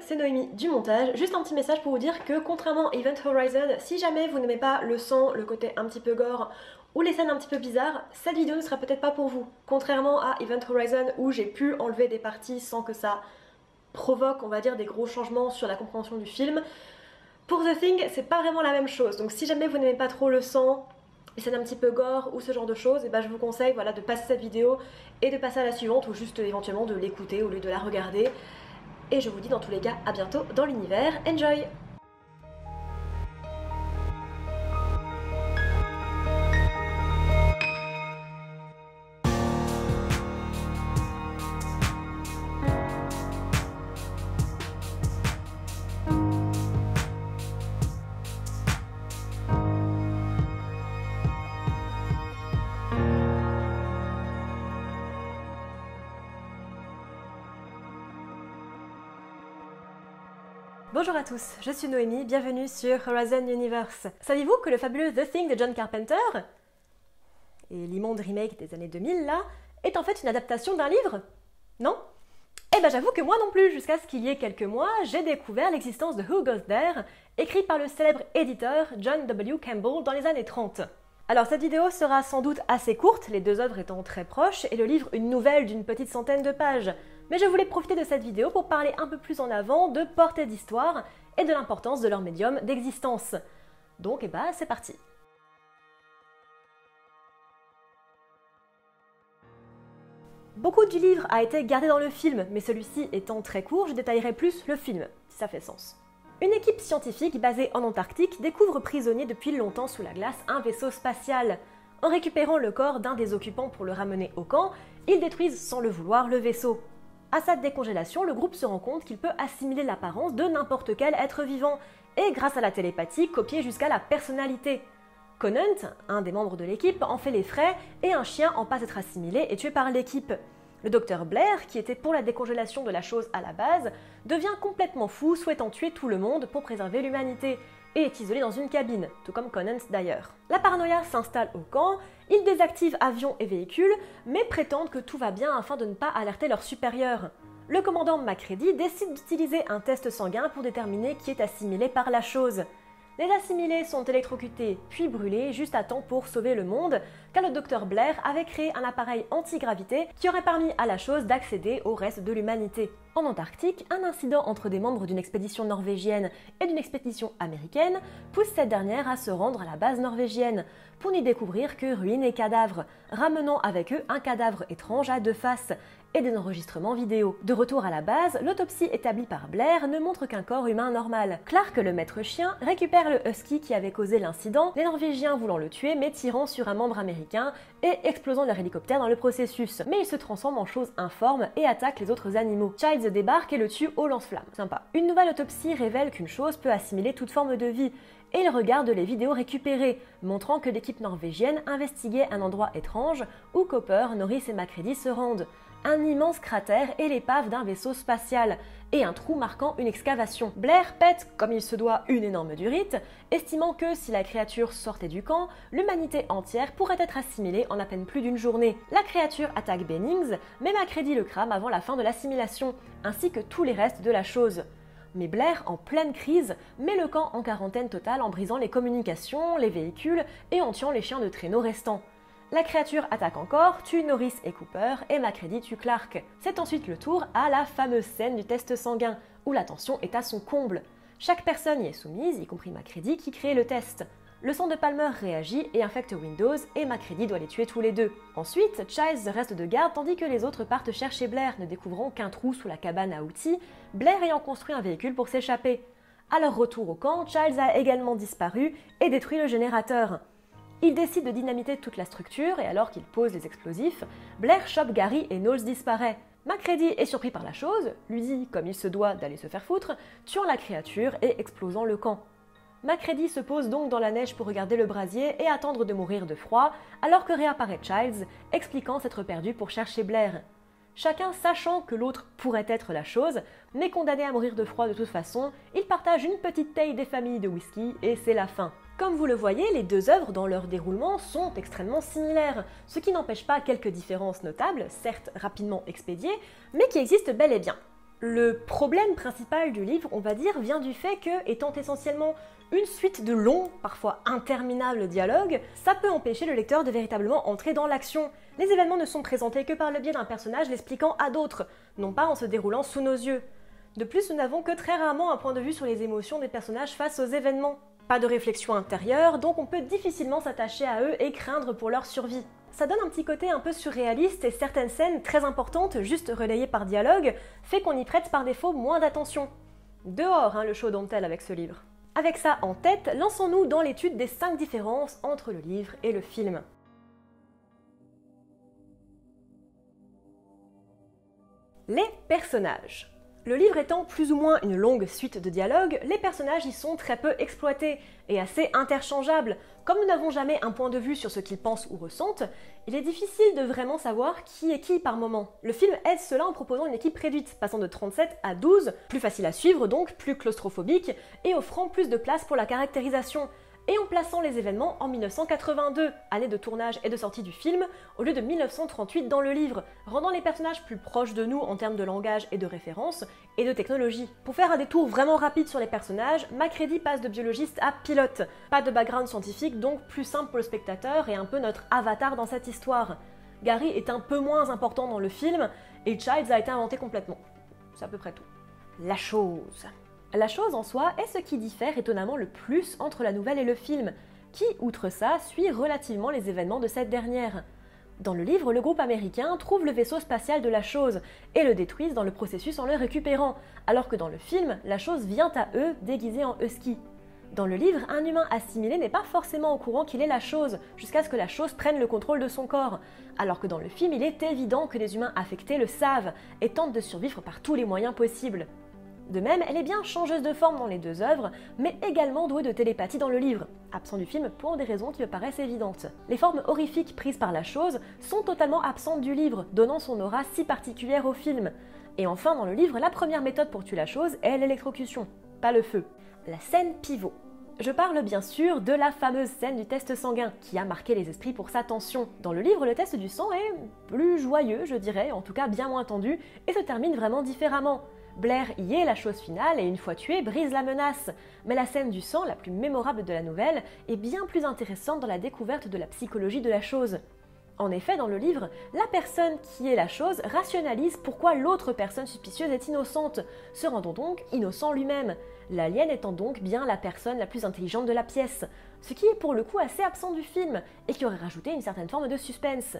c'est Noémie du montage. Juste un petit message pour vous dire que contrairement à Event Horizon, si jamais vous n'aimez pas le sang, le côté un petit peu gore ou les scènes un petit peu bizarres, cette vidéo ne sera peut-être pas pour vous. Contrairement à Event Horizon où j'ai pu enlever des parties sans que ça provoque, on va dire, des gros changements sur la compréhension du film. Pour The Thing, c'est pas vraiment la même chose. Donc si jamais vous n'aimez pas trop le sang, les scènes un petit peu gore ou ce genre de choses, et eh ben je vous conseille voilà, de passer cette vidéo et de passer à la suivante ou juste éventuellement de l'écouter au lieu de la regarder. Et je vous dis dans tous les cas à bientôt dans l'univers. Enjoy Bonjour à tous, je suis Noémie, bienvenue sur Horizon Universe. Saviez-vous que le fabuleux The Thing de John Carpenter, et l'immonde remake des années 2000 là, est en fait une adaptation d'un livre? Non? Eh ben j'avoue que moi non plus, jusqu'à ce qu'il y ait quelques mois, j'ai découvert l'existence de Who Goes There, écrit par le célèbre éditeur John W. Campbell dans les années 30. Alors cette vidéo sera sans doute assez courte, les deux œuvres étant très proches, et le livre une nouvelle d'une petite centaine de pages mais je voulais profiter de cette vidéo pour parler un peu plus en avant de portée d'histoire et de l'importance de leur médium d'existence. Donc, et eh bah, ben, c'est parti Beaucoup du livre a été gardé dans le film, mais celui-ci étant très court, je détaillerai plus le film, si ça fait sens. Une équipe scientifique basée en Antarctique découvre prisonnier depuis longtemps sous la glace un vaisseau spatial. En récupérant le corps d'un des occupants pour le ramener au camp, ils détruisent sans le vouloir le vaisseau. À sa décongélation, le groupe se rend compte qu'il peut assimiler l'apparence de n'importe quel être vivant, et grâce à la télépathie, copier jusqu'à la personnalité. Conant, un des membres de l'équipe, en fait les frais, et un chien en passe d'être assimilé et tué par l'équipe. Le docteur Blair, qui était pour la décongélation de la chose à la base, devient complètement fou, souhaitant tuer tout le monde pour préserver l'humanité, et est isolé dans une cabine, tout comme Conant d'ailleurs. La paranoïa s'installe au camp, ils désactivent avions et véhicules, mais prétendent que tout va bien afin de ne pas alerter leurs supérieurs. Le commandant Macready décide d'utiliser un test sanguin pour déterminer qui est assimilé par la chose. Les assimilés sont électrocutés puis brûlés juste à temps pour sauver le monde, car le docteur Blair avait créé un appareil anti-gravité qui aurait permis à la chose d'accéder au reste de l'humanité. En Antarctique, un incident entre des membres d'une expédition norvégienne et d'une expédition américaine pousse cette dernière à se rendre à la base norvégienne pour n'y découvrir que ruines et cadavres, ramenant avec eux un cadavre étrange à deux faces et des enregistrements vidéo. De retour à la base, l'autopsie établie par Blair ne montre qu'un corps humain normal. Clark, le maître chien, récupère le husky qui avait causé l'incident, les Norvégiens voulant le tuer mais tirant sur un membre américain et explosant leur hélicoptère dans le processus. Mais il se transforme en chose informe et attaque les autres animaux. Childs débarque et le tue au lance-flamme. Sympa. Une nouvelle autopsie révèle qu'une chose peut assimiler toute forme de vie, et il regarde les vidéos récupérées, montrant que l'équipe norvégienne investiguait un endroit étrange où Copper, Norris et Macready se rendent un immense cratère et l'épave d'un vaisseau spatial, et un trou marquant une excavation. Blair pète, comme il se doit, une énorme durite, estimant que si la créature sortait du camp, l'humanité entière pourrait être assimilée en à peine plus d'une journée. La créature attaque Bennings, mais Macready le crame avant la fin de l'assimilation, ainsi que tous les restes de la chose. Mais Blair, en pleine crise, met le camp en quarantaine totale en brisant les communications, les véhicules et en tuant les chiens de traîneau restants. La créature attaque encore, tue Norris et Cooper, et Macready tue Clark. C'est ensuite le tour à la fameuse scène du test sanguin, où la tension est à son comble. Chaque personne y est soumise, y compris Macready qui crée le test. Le sang de Palmer réagit et infecte Windows, et Macready doit les tuer tous les deux. Ensuite, Childs reste de garde tandis que les autres partent chercher Blair, ne découvrant qu'un trou sous la cabane à outils, Blair ayant construit un véhicule pour s'échapper. À leur retour au camp, Childs a également disparu et détruit le générateur. Il décide de dynamiter toute la structure et alors qu'il pose les explosifs, Blair chope Gary et Knowles disparaît. Macready est surpris par la chose, lui dit, comme il se doit, d'aller se faire foutre, tuant la créature et explosant le camp. Macready se pose donc dans la neige pour regarder le brasier et attendre de mourir de froid, alors que réapparaît Childs, expliquant s'être perdu pour chercher Blair. Chacun sachant que l'autre pourrait être la chose, mais condamné à mourir de froid de toute façon, ils partagent une petite taille des familles de whisky et c'est la fin. Comme vous le voyez, les deux œuvres dans leur déroulement sont extrêmement similaires, ce qui n'empêche pas quelques différences notables, certes rapidement expédiées, mais qui existent bel et bien. Le problème principal du livre, on va dire, vient du fait que, étant essentiellement une suite de longs, parfois interminables dialogues, ça peut empêcher le lecteur de véritablement entrer dans l'action. Les événements ne sont présentés que par le biais d'un personnage l'expliquant à d'autres, non pas en se déroulant sous nos yeux. De plus, nous n'avons que très rarement un point de vue sur les émotions des personnages face aux événements. Pas de réflexion intérieure, donc on peut difficilement s'attacher à eux et craindre pour leur survie. Ça donne un petit côté un peu surréaliste et certaines scènes très importantes, juste relayées par dialogue, fait qu'on y prête par défaut moins d'attention. Dehors, hein, le show tel avec ce livre. Avec ça en tête, lançons-nous dans l'étude des 5 différences entre le livre et le film. Les personnages. Le livre étant plus ou moins une longue suite de dialogues, les personnages y sont très peu exploités et assez interchangeables. Comme nous n'avons jamais un point de vue sur ce qu'ils pensent ou ressentent, il est difficile de vraiment savoir qui est qui par moment. Le film aide cela en proposant une équipe réduite, passant de 37 à 12, plus facile à suivre donc, plus claustrophobique, et offrant plus de place pour la caractérisation et en plaçant les événements en 1982, année de tournage et de sortie du film, au lieu de 1938 dans le livre, rendant les personnages plus proches de nous en termes de langage et de référence, et de technologie. Pour faire un détour vraiment rapide sur les personnages, Macready passe de biologiste à pilote. Pas de background scientifique, donc plus simple pour le spectateur et un peu notre avatar dans cette histoire. Gary est un peu moins important dans le film, et Childs a été inventé complètement. C'est à peu près tout. La chose. La chose en soi est ce qui diffère étonnamment le plus entre la nouvelle et le film, qui, outre ça, suit relativement les événements de cette dernière. Dans le livre, le groupe américain trouve le vaisseau spatial de la chose et le détruisent dans le processus en le récupérant, alors que dans le film, la chose vient à eux déguisée en husky. Dans le livre, un humain assimilé n'est pas forcément au courant qu'il est la chose, jusqu'à ce que la chose prenne le contrôle de son corps, alors que dans le film, il est évident que les humains affectés le savent et tentent de survivre par tous les moyens possibles. De même, elle est bien changeuse de forme dans les deux œuvres, mais également douée de télépathie dans le livre, absent du film pour des raisons qui me paraissent évidentes. Les formes horrifiques prises par la chose sont totalement absentes du livre, donnant son aura si particulière au film. Et enfin, dans le livre, la première méthode pour tuer la chose est l'électrocution, pas le feu. La scène pivot. Je parle bien sûr de la fameuse scène du test sanguin, qui a marqué les esprits pour sa tension. Dans le livre, le test du sang est plus joyeux, je dirais, en tout cas bien moins tendu, et se termine vraiment différemment. Blair y est la chose finale et une fois tué, brise la menace. Mais la scène du sang, la plus mémorable de la nouvelle, est bien plus intéressante dans la découverte de la psychologie de la chose. En effet, dans le livre, la personne qui est la chose rationalise pourquoi l'autre personne suspicieuse est innocente, se rendant donc innocent lui-même, l'alien étant donc bien la personne la plus intelligente de la pièce, ce qui est pour le coup assez absent du film et qui aurait rajouté une certaine forme de suspense.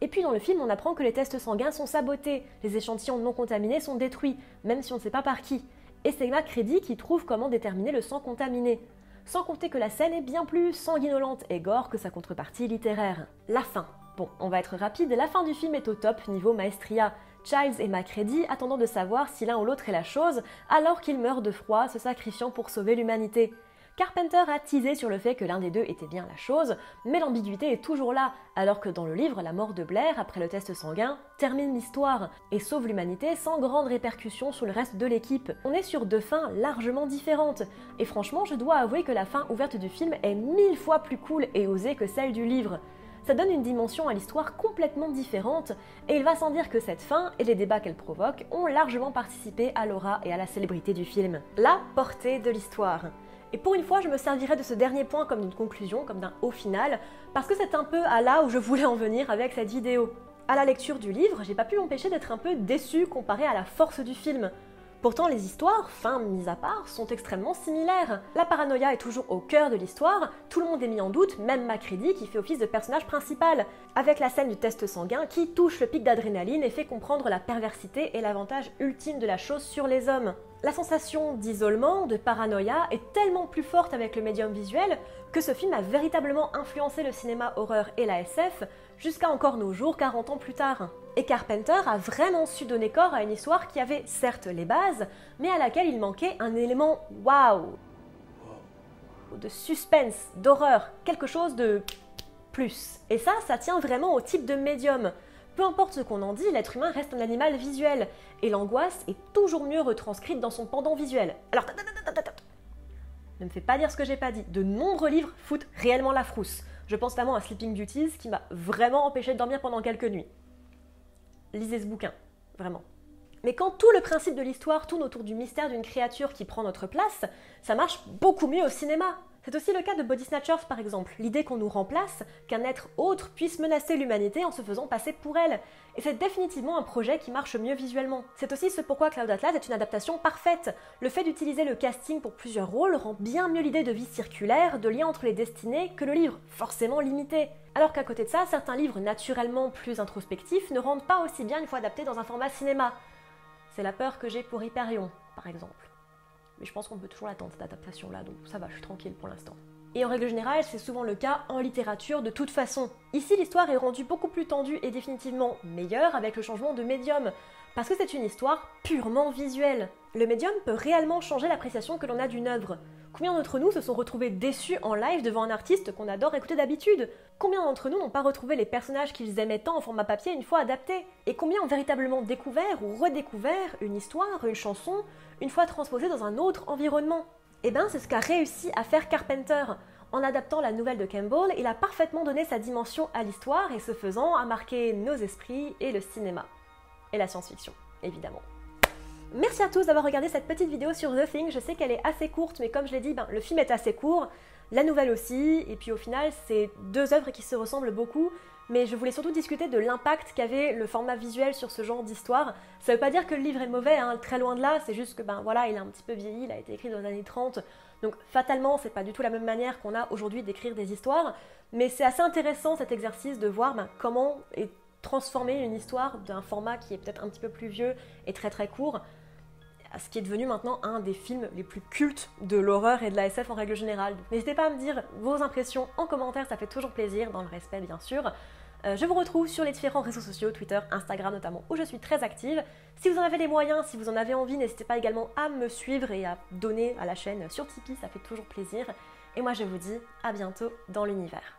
Et puis dans le film, on apprend que les tests sanguins sont sabotés, les échantillons non contaminés sont détruits, même si on ne sait pas par qui. Et c'est Macready qui trouve comment déterminer le sang contaminé. Sans compter que la scène est bien plus sanguinolente et gore que sa contrepartie littéraire. La fin. Bon, on va être rapide, la fin du film est au top niveau maestria. Childs et Macready attendant de savoir si l'un ou l'autre est la chose, alors qu'ils meurent de froid, se sacrifiant pour sauver l'humanité. Carpenter a teasé sur le fait que l'un des deux était bien la chose, mais l'ambiguïté est toujours là, alors que dans le livre, la mort de Blair, après le test sanguin, termine l'histoire et sauve l'humanité sans grande répercussion sur le reste de l'équipe. On est sur deux fins largement différentes, et franchement, je dois avouer que la fin ouverte du film est mille fois plus cool et osée que celle du livre ça donne une dimension à l'histoire complètement différente, et il va sans dire que cette fin et les débats qu'elle provoque ont largement participé à l'aura et à la célébrité du film. La portée de l'histoire. Et pour une fois, je me servirai de ce dernier point comme d'une conclusion, comme d'un haut final, parce que c'est un peu à là où je voulais en venir avec cette vidéo. À la lecture du livre, j'ai pas pu m'empêcher d'être un peu déçu comparé à la force du film. Pourtant, les histoires, fin mises à part, sont extrêmement similaires. La paranoïa est toujours au cœur de l'histoire, tout le monde est mis en doute, même Macready qui fait office de personnage principal, avec la scène du test sanguin qui touche le pic d'adrénaline et fait comprendre la perversité et l'avantage ultime de la chose sur les hommes. La sensation d'isolement, de paranoïa est tellement plus forte avec le médium visuel que ce film a véritablement influencé le cinéma horreur et la SF jusqu'à encore nos jours 40 ans plus tard. Et Carpenter a vraiment su donner corps à une histoire qui avait certes les bases, mais à laquelle il manquait un élément waouh de suspense, d'horreur, quelque chose de plus. Et ça, ça tient vraiment au type de médium. Peu importe ce qu'on en dit, l'être humain reste un animal visuel, et l'angoisse est toujours mieux retranscrite dans son pendant visuel. Alors, ne me fais pas dire ce que j'ai pas dit. De nombreux livres foutent réellement la frousse. Je pense notamment à Sleeping Duties qui m'a vraiment empêché de dormir pendant quelques nuits. Lisez ce bouquin, vraiment. Mais quand tout le principe de l'histoire tourne autour du mystère d'une créature qui prend notre place, ça marche beaucoup mieux au cinéma. C'est aussi le cas de Body Snatchers par exemple, l'idée qu'on nous remplace, qu'un être autre puisse menacer l'humanité en se faisant passer pour elle. Et c'est définitivement un projet qui marche mieux visuellement. C'est aussi ce pourquoi Cloud Atlas est une adaptation parfaite. Le fait d'utiliser le casting pour plusieurs rôles rend bien mieux l'idée de vie circulaire, de lien entre les destinées, que le livre, forcément limité. Alors qu'à côté de ça, certains livres naturellement plus introspectifs ne rendent pas aussi bien une fois adaptés dans un format cinéma. C'est la peur que j'ai pour Hyperion, par exemple mais je pense qu'on peut toujours l'attendre cette adaptation-là, donc ça va, je suis tranquille pour l'instant. Et en règle générale, c'est souvent le cas en littérature de toute façon. Ici, l'histoire est rendue beaucoup plus tendue et définitivement meilleure avec le changement de médium, parce que c'est une histoire purement visuelle. Le médium peut réellement changer l'appréciation que l'on a d'une œuvre. Combien d'entre nous se sont retrouvés déçus en live devant un artiste qu'on adore écouter d'habitude Combien d'entre nous n'ont pas retrouvé les personnages qu'ils aimaient tant en format papier une fois adaptés Et combien ont véritablement découvert ou redécouvert une histoire, une chanson, une fois transposée dans un autre environnement Eh bien, c'est ce qu'a réussi à faire Carpenter. En adaptant la nouvelle de Campbell, il a parfaitement donné sa dimension à l'histoire et ce faisant a marqué nos esprits et le cinéma. Et la science-fiction, évidemment. Merci à tous d'avoir regardé cette petite vidéo sur The Thing. Je sais qu'elle est assez courte, mais comme je l'ai dit, ben, le film est assez court, la nouvelle aussi, et puis au final, c'est deux œuvres qui se ressemblent beaucoup, mais je voulais surtout discuter de l'impact qu'avait le format visuel sur ce genre d'histoire. Ça veut pas dire que le livre est mauvais, hein, très loin de là, c'est juste que ben voilà, il a un petit peu vieilli, il a été écrit dans les années 30, donc fatalement, c'est pas du tout la même manière qu'on a aujourd'hui d'écrire des histoires, mais c'est assez intéressant cet exercice de voir ben, comment transformer une histoire d'un format qui est peut-être un petit peu plus vieux et très très court à ce qui est devenu maintenant un des films les plus cultes de l'horreur et de la SF en règle générale. N'hésitez pas à me dire vos impressions en commentaire, ça fait toujours plaisir, dans le respect bien sûr. Euh, je vous retrouve sur les différents réseaux sociaux, Twitter, Instagram notamment, où je suis très active. Si vous en avez les moyens, si vous en avez envie, n'hésitez pas également à me suivre et à donner à la chaîne sur Tipeee, ça fait toujours plaisir. Et moi je vous dis à bientôt dans l'univers.